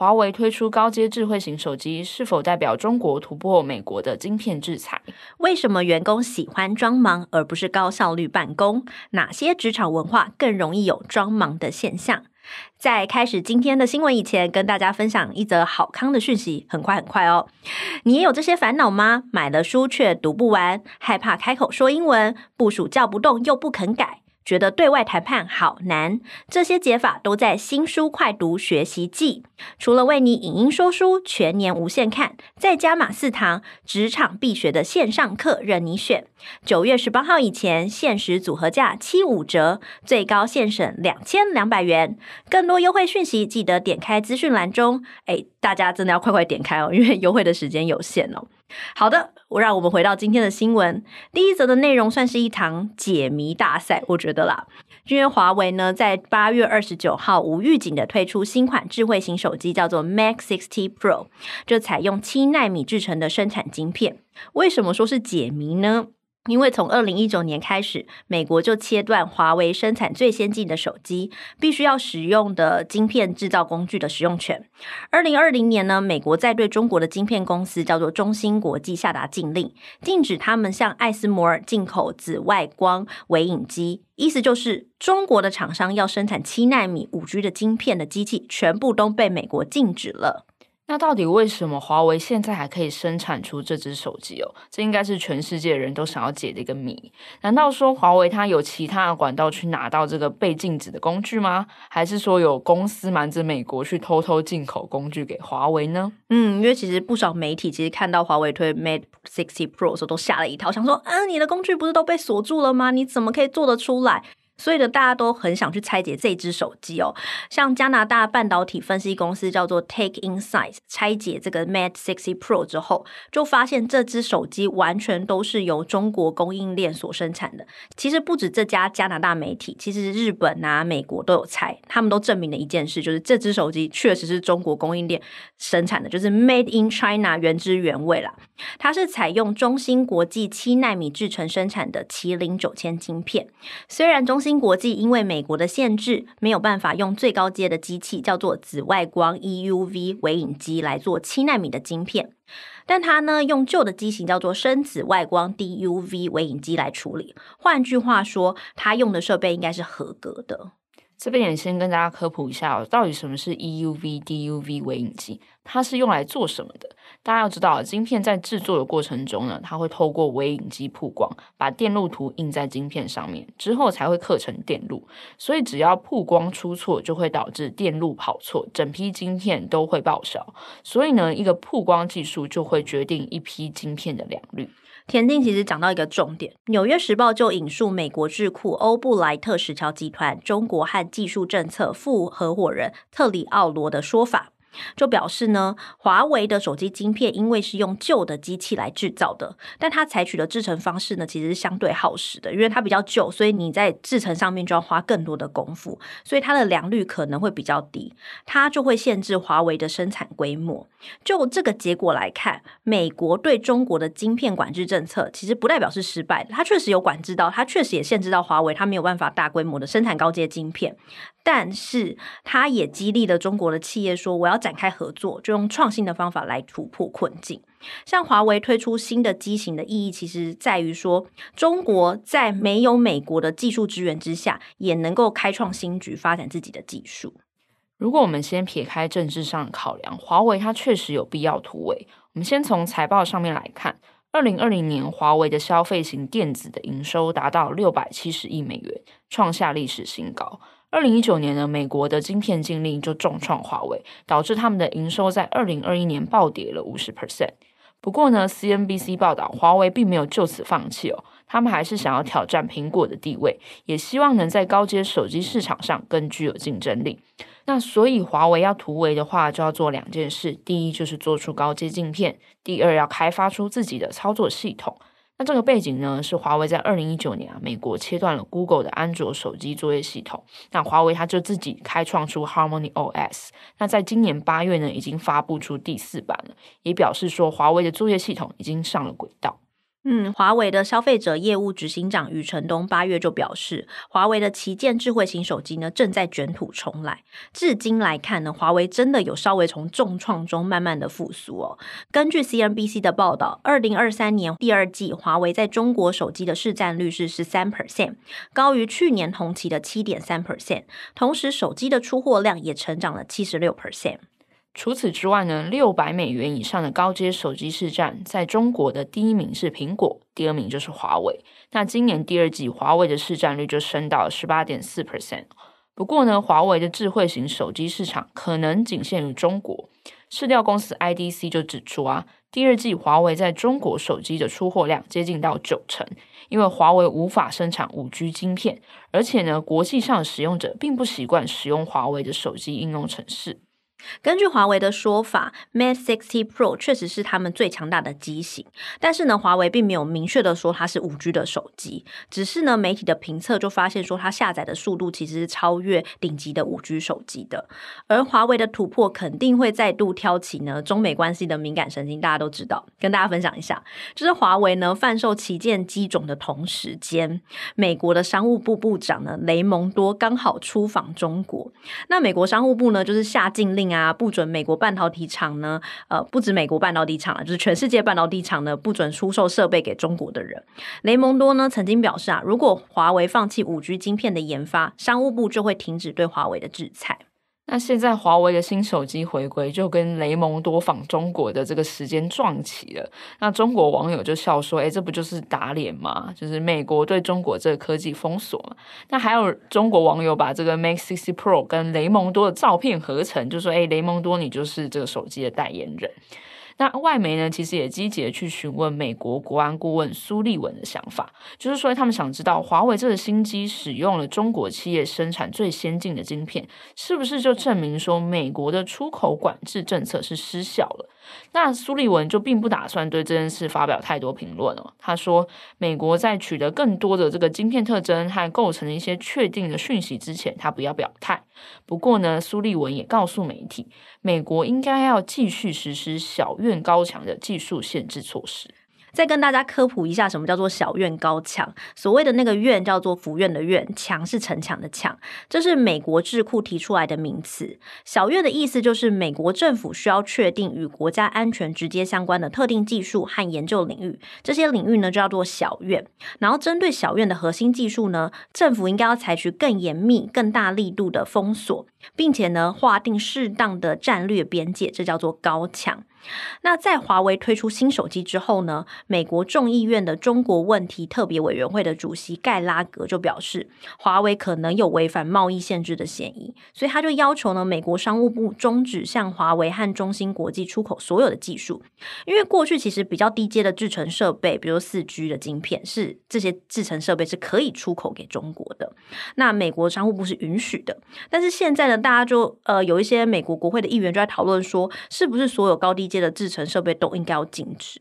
华为推出高阶智慧型手机，是否代表中国突破美国的晶片制裁？为什么员工喜欢装忙而不是高效率办公？哪些职场文化更容易有装忙的现象？在开始今天的新闻以前，跟大家分享一则好康的讯息，很快很快哦！你也有这些烦恼吗？买了书却读不完，害怕开口说英文，部署叫不动又不肯改。觉得对外谈判好难，这些解法都在新书快读学习记。除了为你影音说书，全年无限看，再加码四堂职场必学的线上课任你选。九月十八号以前限时组合价七五折，最高现省两千两百元。更多优惠讯息，记得点开资讯栏中。哎，大家真的要快快点开哦，因为优惠的时间有限哦。好的，我让我们回到今天的新闻。第一则的内容算是一堂解谜大赛，我觉得啦，因为华为呢在八月二十九号无预警的推出新款智慧型手机，叫做 Mate 60 Pro，就采用七纳米制成的生产晶片。为什么说是解谜呢？因为从二零一九年开始，美国就切断华为生产最先进的手机必须要使用的晶片制造工具的使用权。二零二零年呢，美国在对中国的晶片公司叫做中芯国际下达禁令，禁止他们向艾斯摩尔进口紫外光微影机，意思就是中国的厂商要生产七纳米五 G 的晶片的机器，全部都被美国禁止了。那到底为什么华为现在还可以生产出这只手机哦？这应该是全世界人都想要解的一个谜。难道说华为它有其他的管道去拿到这个被禁止的工具吗？还是说有公司瞒着美国去偷偷进口工具给华为呢？嗯，因为其实不少媒体其实看到华为推 Mate 60 Pro 的时候都吓了一跳，想说：啊，你的工具不是都被锁住了吗？你怎么可以做得出来？所以呢，大家都很想去拆解这支手机哦。像加拿大半导体分析公司叫做 Take Insights，拆解这个 Mate 60 Pro 之后，就发现这支手机完全都是由中国供应链所生产的。其实不止这家加拿大媒体，其实日本啊、美国都有拆，他们都证明了一件事，就是这支手机确实是中国供应链生产的，就是 Made in China，原汁原味啦。它是采用中芯国际七纳米制程生产的麒麟九千晶片，虽然中芯新国际因为美国的限制，没有办法用最高阶的机器，叫做紫外光 EUV 微影机来做七纳米的晶片，但它呢用旧的机型叫做深紫外光 DUV 微影机来处理。换句话说，它用的设备应该是合格的。这边也先跟大家科普一下，到底什么是 EUV DUV 微影机，它是用来做什么的？大家要知道，晶片在制作的过程中呢，它会透过微影机曝光，把电路图印在晶片上面，之后才会刻成电路。所以只要曝光出错，就会导致电路跑错，整批晶片都会报销。所以呢，一个曝光技术就会决定一批晶片的良率。田径其实讲到一个重点，《纽约时报》就引述美国智库欧布莱特石桥集团中国和技术政策副合伙人特里奥罗的说法。就表示呢，华为的手机晶片因为是用旧的机器来制造的，但它采取的制成方式呢，其实是相对耗时的，因为它比较旧，所以你在制成上面就要花更多的功夫，所以它的良率可能会比较低，它就会限制华为的生产规模。就这个结果来看，美国对中国的晶片管制政策其实不代表是失败的，它确实有管制到，它确实也限制到华为，它没有办法大规模的生产高阶晶片。但是，它也激励了中国的企业说：“我要展开合作，就用创新的方法来突破困境。”像华为推出新的机型的意义，其实在于说，中国在没有美国的技术支援之下，也能够开创新局，发展自己的技术。如果我们先撇开政治上的考量，华为它确实有必要突围。我们先从财报上面来看，二零二零年华为的消费型电子的营收达到六百七十亿美元，创下历史新高。二零一九年呢，美国的晶片禁令就重创华为，导致他们的营收在二零二一年暴跌了五十 percent。不过呢，CNBC 报道，华为并没有就此放弃哦，他们还是想要挑战苹果的地位，也希望能在高阶手机市场上更具有竞争力。那所以华为要突围的话，就要做两件事：第一就是做出高阶镜片；第二要开发出自己的操作系统。那这个背景呢，是华为在二零一九年啊，美国切断了 Google 的安卓手机作业系统，那华为它就自己开创出 Harmony OS。那在今年八月呢，已经发布出第四版了，也表示说华为的作业系统已经上了轨道。嗯，华为的消费者业务执行长余承东八月就表示，华为的旗舰智慧型手机呢，正在卷土重来。至今来看呢，华为真的有稍微从重创中慢慢的复苏哦。根据 CNBC 的报道，二零二三年第二季，华为在中国手机的市占率是十三 percent，高于去年同期的七点三 percent。同时，手机的出货量也成长了七十六 percent。除此之外呢，六百美元以上的高阶手机市占，在中国的第一名是苹果，第二名就是华为。那今年第二季，华为的市占率就升到十八点四 percent。不过呢，华为的智慧型手机市场可能仅限于中国。市调公司 IDC 就指出啊，第二季华为在中国手机的出货量接近到九成，因为华为无法生产五 G 晶片，而且呢，国际上使用者并不习惯使用华为的手机应用程式。根据华为的说法，Mate 60 Pro 确实是他们最强大的机型，但是呢，华为并没有明确的说它是五 G 的手机，只是呢，媒体的评测就发现说它下载的速度其实是超越顶级的五 G 手机的。而华为的突破肯定会再度挑起呢中美关系的敏感神经，大家都知道，跟大家分享一下，就是华为呢贩售旗舰机种的同时间，美国的商务部部长呢雷蒙多刚好出访中国，那美国商务部呢就是下禁令。啊！不准美国半导体厂呢，呃，不止美国半导体厂啊，就是全世界半导体厂呢，不准出售设备给中国的人。雷蒙多呢曾经表示啊，如果华为放弃五 G 晶片的研发，商务部就会停止对华为的制裁。那现在华为的新手机回归，就跟雷蒙多访中国的这个时间撞齐了。那中国网友就笑说：“哎，这不就是打脸吗？就是美国对中国这个科技封锁嘛。”那还有中国网友把这个 Mate 60 Pro 跟雷蒙多的照片合成，就说：“哎，雷蒙多，你就是这个手机的代言人。”那外媒呢，其实也积极的去询问美国国安顾问苏利文的想法，就是说他们想知道华为这个新机使用了中国企业生产最先进的晶片，是不是就证明说美国的出口管制政策是失效了？那苏利文就并不打算对这件事发表太多评论了。他说，美国在取得更多的这个晶片特征和构成的一些确定的讯息之前，他不要表态。不过呢，苏利文也告诉媒体，美国应该要继续实施小院高墙的技术限制措施。再跟大家科普一下，什么叫做小院高墙？所谓的那个院叫做府院的院，墙是城墙的墙，这是美国智库提出来的名词。小院的意思就是美国政府需要确定与国家安全直接相关的特定技术和研究领域，这些领域呢就叫做小院。然后针对小院的核心技术呢，政府应该要采取更严密、更大力度的封锁，并且呢划定适当的战略边界，这叫做高墙。那在华为推出新手机之后呢，美国众议院的中国问题特别委员会的主席盖拉格就表示，华为可能有违反贸易限制的嫌疑，所以他就要求呢，美国商务部终止向华为和中芯国际出口所有的技术，因为过去其实比较低阶的制程设备，比如四 G 的晶片，是这些制程设备是可以出口给中国的，那美国商务部是允许的，但是现在呢，大家就呃有一些美国国会的议员就在讨论说，是不是所有高低阶的制程设备都应该要禁止。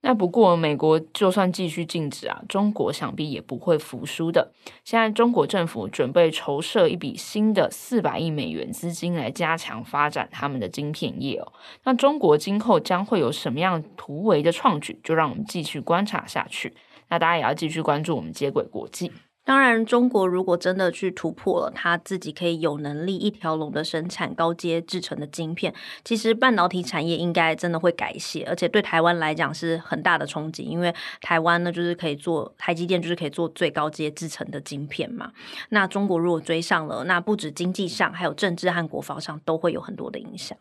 那不过，美国就算继续禁止啊，中国想必也不会服输的。现在，中国政府准备筹设一笔新的四百亿美元资金来加强发展他们的晶片业哦。那中国今后将会有什么样突围的创举？就让我们继续观察下去。那大家也要继续关注我们接轨国际。当然，中国如果真的去突破了，他自己可以有能力一条龙的生产高阶制成的晶片，其实半导体产业应该真的会改写，而且对台湾来讲是很大的冲击，因为台湾呢就是可以做台积电，就是可以做最高阶制成的晶片嘛。那中国如果追上了，那不止经济上，还有政治和国防上都会有很多的影响。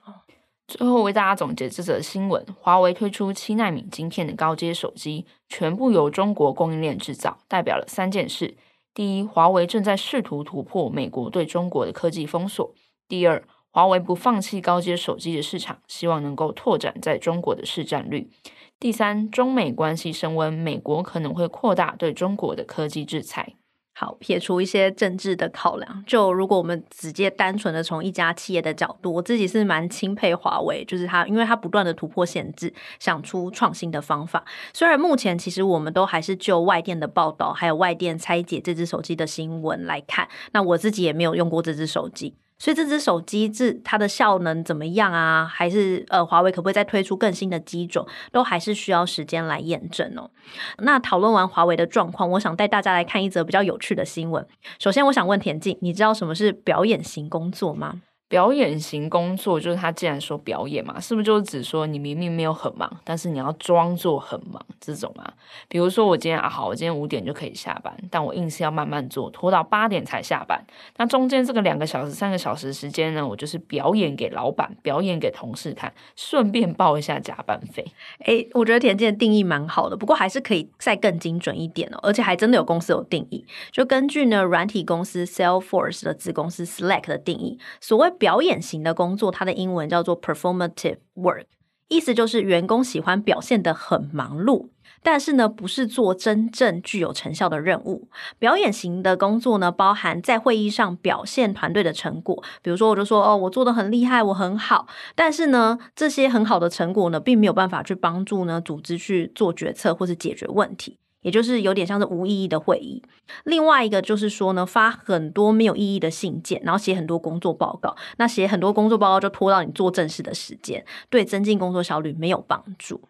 最后为大家总结这则新闻：华为推出七纳米晶片的高阶手机，全部由中国供应链制造，代表了三件事。第一，华为正在试图突破美国对中国的科技封锁。第二，华为不放弃高阶手机的市场，希望能够拓展在中国的市占率。第三，中美关系升温，美国可能会扩大对中国的科技制裁。好，撇除一些政治的考量，就如果我们直接单纯的从一家企业的角度，我自己是蛮钦佩华为，就是它，因为它不断的突破限制，想出创新的方法。虽然目前其实我们都还是就外电的报道，还有外电拆解这只手机的新闻来看，那我自己也没有用过这只手机。所以这只手机是它的效能怎么样啊？还是呃，华为可不可以再推出更新的机种？都还是需要时间来验证哦。那讨论完华为的状况，我想带大家来看一则比较有趣的新闻。首先，我想问田静，你知道什么是表演型工作吗？表演型工作就是他既然说表演嘛，是不是就是指说你明明没有很忙，但是你要装作很忙这种啊？比如说我今天啊好，我今天五点就可以下班，但我硬是要慢慢做，拖到八点才下班。那中间这个两个小时、三个小时时间呢，我就是表演给老板、表演给同事看，顺便报一下加班费。诶，我觉得田健的定义蛮好的，不过还是可以再更精准一点哦，而且还真的有公司有定义，就根据呢软体公司 Salesforce 的子公司 Slack 的定义，所谓。表演型的工作，它的英文叫做 performative work，意思就是员工喜欢表现得很忙碌，但是呢，不是做真正具有成效的任务。表演型的工作呢，包含在会议上表现团队的成果，比如说，我就说哦，我做得很厉害，我很好，但是呢，这些很好的成果呢，并没有办法去帮助呢组织去做决策或是解决问题。也就是有点像是无意义的会议。另外一个就是说呢，发很多没有意义的信件，然后写很多工作报告。那写很多工作报告就拖到你做正事的时间，对增进工作效率没有帮助。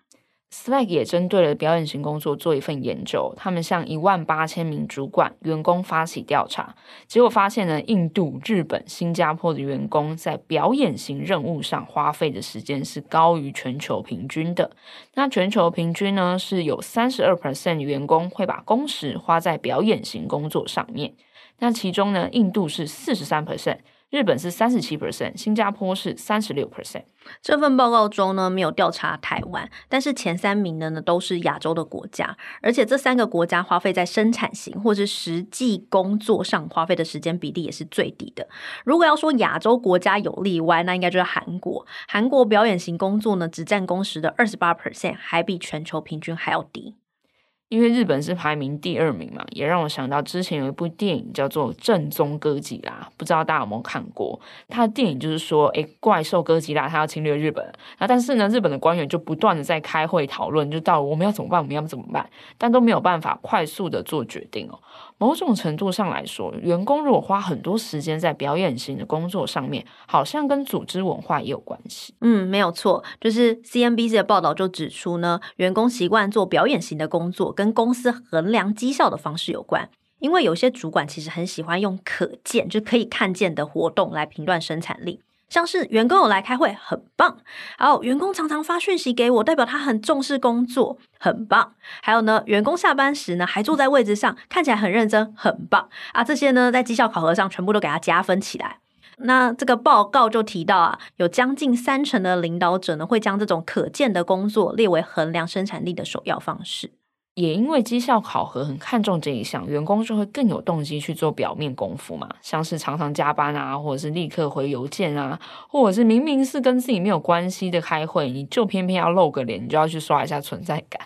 Slack 也针对了表演型工作做一份研究，他们向一万八千名主管员工发起调查，结果发现呢，印度、日本、新加坡的员工在表演型任务上花费的时间是高于全球平均的。那全球平均呢，是有三十二 percent 员工会把工时花在表演型工作上面，那其中呢，印度是四十三 percent。日本是三十七 percent，新加坡是三十六 percent。这份报告中呢，没有调查台湾，但是前三名的呢都是亚洲的国家，而且这三个国家花费在生产型或是实际工作上花费的时间比例也是最低的。如果要说亚洲国家有例外，那应该就是韩国。韩国表演型工作呢，只占工时的二十八 percent，还比全球平均还要低。因为日本是排名第二名嘛，也让我想到之前有一部电影叫做《正宗哥吉拉》，不知道大家有没有看过？他的电影就是说，诶，怪兽哥吉拉他要侵略日本，那但是呢，日本的官员就不断的在开会讨论，就到我们要怎么办，我们要怎么办，但都没有办法快速的做决定哦。某种程度上来说，员工如果花很多时间在表演型的工作上面，好像跟组织文化也有关系。嗯，没有错，就是 CNBC 的报道就指出呢，员工习惯做表演型的工作，跟公司衡量绩效的方式有关。因为有些主管其实很喜欢用可见，就可以看见的活动来评断生产力。像是员工有来开会，很棒。还有员工常常发讯息给我，代表他很重视工作，很棒。还有呢，员工下班时呢还坐在位置上，看起来很认真，很棒啊。这些呢在绩效考核上全部都给他加分起来。那这个报告就提到啊，有将近三成的领导者呢会将这种可见的工作列为衡量生产力的首要方式。也因为绩效考核很看重这一项，员工就会更有动机去做表面功夫嘛，像是常常加班啊，或者是立刻回邮件啊，或者是明明是跟自己没有关系的开会，你就偏偏要露个脸，你就要去刷一下存在感。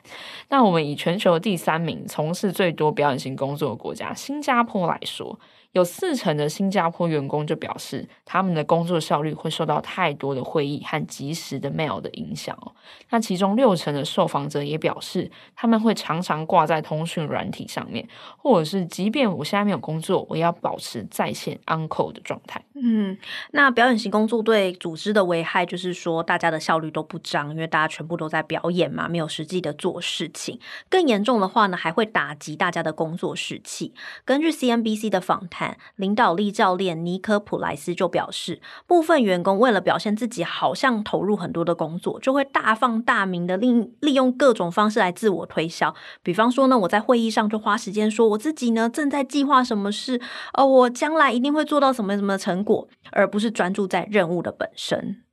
那我们以全球第三名从事最多表演型工作的国家新加坡来说。有四成的新加坡员工就表示，他们的工作效率会受到太多的会议和及时的 mail 的影响哦。那其中六成的受访者也表示，他们会常常挂在通讯软体上面，或者是即便我现在没有工作，我也要保持在线 uncle 的状态。嗯，那表演型工作对组织的危害就是说，大家的效率都不彰，因为大家全部都在表演嘛，没有实际的做事情。更严重的话呢，还会打击大家的工作士气。根据 CNBC 的访谈。领导力教练尼科普莱斯就表示，部分员工为了表现自己好像投入很多的工作，就会大放大名的利利用各种方式来自我推销。比方说呢，我在会议上就花时间说我自己呢正在计划什么事，呃，我将来一定会做到什么什么成果，而不是专注在任务的本身。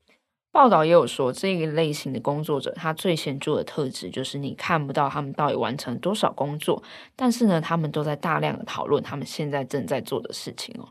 报道也有说，这一类型的工作者，他最显著的特质就是你看不到他们到底完成多少工作，但是呢，他们都在大量的讨论他们现在正在做的事情哦。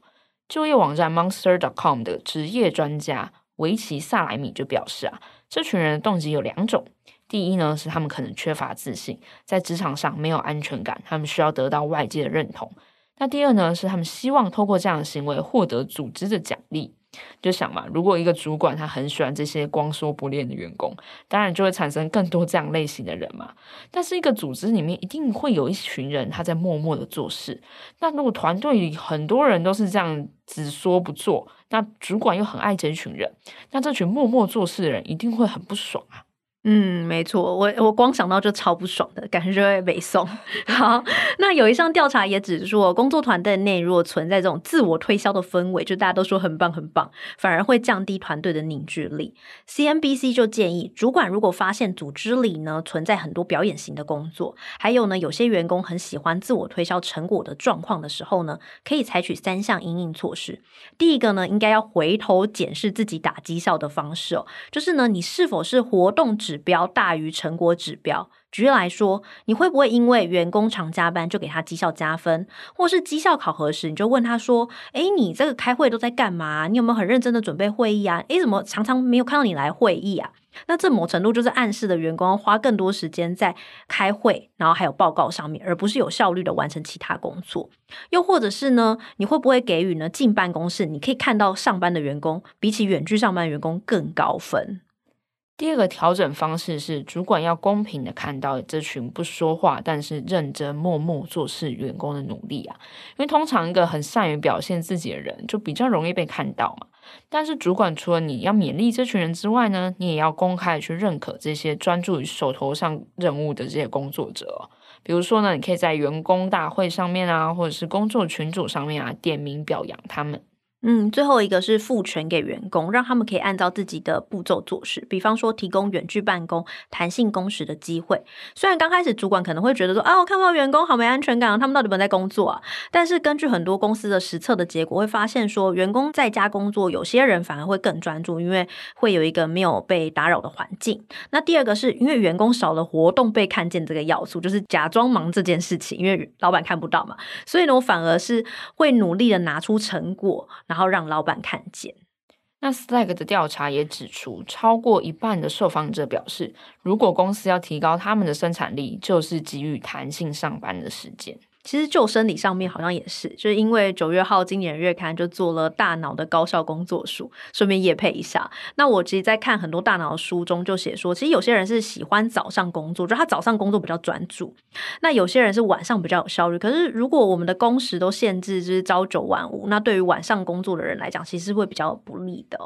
就业网站 Monster.com 的职业专家维奇萨莱米就表示啊，这群人的动机有两种，第一呢是他们可能缺乏自信，在职场上没有安全感，他们需要得到外界的认同。那第二呢，是他们希望透过这样的行为获得组织的奖励。就想嘛，如果一个主管他很喜欢这些光说不练的员工，当然就会产生更多这样类型的人嘛。但是一个组织里面一定会有一群人他在默默的做事。那如果团队里很多人都是这样只说不做，那主管又很爱这群人，那这群默默做事的人一定会很不爽啊。嗯，没错，我我光想到就超不爽的感觉就会北宋。好，那有一项调查也指出，工作团队内如果存在这种自我推销的氛围，就大家都说很棒很棒，反而会降低团队的凝聚力。CNBC 就建议，主管如果发现组织里呢存在很多表演型的工作，还有呢有些员工很喜欢自我推销成果的状况的时候呢，可以采取三项因应措施。第一个呢，应该要回头检视自己打绩效的方式哦，就是呢你是否是活动指标大于成果指标。举例来说，你会不会因为员工常加班就给他绩效加分，或是绩效考核时你就问他说：“诶，你这个开会都在干嘛？你有没有很认真的准备会议啊？诶，怎么常常没有看到你来会议啊？”那这某程度就是暗示的员工花更多时间在开会，然后还有报告上面，而不是有效率的完成其他工作。又或者是呢，你会不会给予呢进办公室你可以看到上班的员工，比起远距上班的员工更高分？第二个调整方式是，主管要公平的看到这群不说话但是认真默默做事员工的努力啊，因为通常一个很善于表现自己的人，就比较容易被看到嘛。但是主管除了你要勉励这群人之外呢，你也要公开的去认可这些专注于手头上任务的这些工作者。比如说呢，你可以在员工大会上面啊，或者是工作群组上面啊，点名表扬他们。嗯，最后一个是赋权给员工，让他们可以按照自己的步骤做事。比方说，提供远距办公、弹性工时的机会。虽然刚开始主管可能会觉得说，啊，我看不到员工好没安全感，他们到底有没有在工作啊？但是根据很多公司的实测的结果，会发现说，员工在家工作，有些人反而会更专注，因为会有一个没有被打扰的环境。那第二个是因为员工少了活动被看见这个要素，就是假装忙这件事情，因为老板看不到嘛，所以呢，我反而是会努力的拿出成果。然然后让老板看见。那 Slack 的调查也指出，超过一半的受访者表示，如果公司要提高他们的生产力，就是给予弹性上班的时间。其实就生理上面好像也是，就是因为九月号《今年月刊》就做了大脑的高效工作书，顺便业配一下。那我其实，在看很多大脑的书中就写说，其实有些人是喜欢早上工作，就他早上工作比较专注；那有些人是晚上比较有效率。可是如果我们的工时都限制就是朝九晚五，那对于晚上工作的人来讲，其实会比较不利的。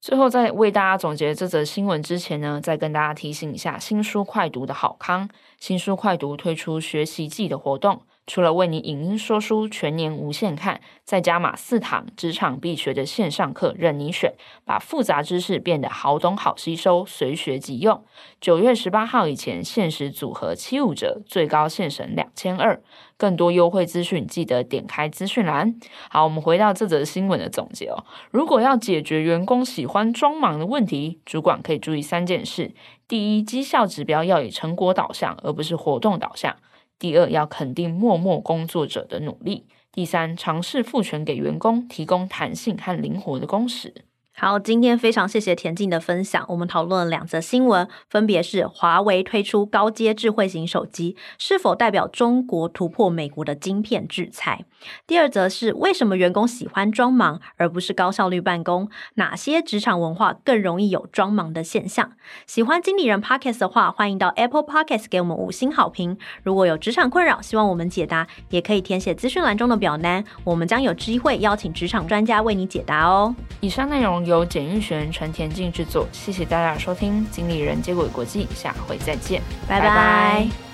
最后，在为大家总结这则新闻之前呢，再跟大家提醒一下新书快读的好康。新书快读推出学习季的活动。除了为你影音说书全年无限看，再加码四堂职场必学的线上课任你选，把复杂知识变得好懂好吸收，随学即用。九月十八号以前限时组合七五折，最高限省两千二。更多优惠资讯记得点开资讯栏。好，我们回到这则新闻的总结哦。如果要解决员工喜欢装忙的问题，主管可以注意三件事：第一，绩效指标要以成果导向，而不是活动导向。第二，要肯定默默工作者的努力。第三，尝试赋权给员工，提供弹性和灵活的工时。好，今天非常谢谢田静的分享。我们讨论了两则新闻，分别是华为推出高阶智慧型手机，是否代表中国突破美国的晶片制裁？第二则是为什么员工喜欢装忙而不是高效率办公？哪些职场文化更容易有装忙的现象？喜欢经理人 Podcast 的话，欢迎到 Apple Podcast 给我们五星好评。如果有职场困扰，希望我们解答，也可以填写资讯栏中的表单，我们将有机会邀请职场专家为你解答哦。以上内容。由简玉璇、陈田静制作，谢谢大家收听，经理人接轨国际，下回再见，拜拜。拜拜。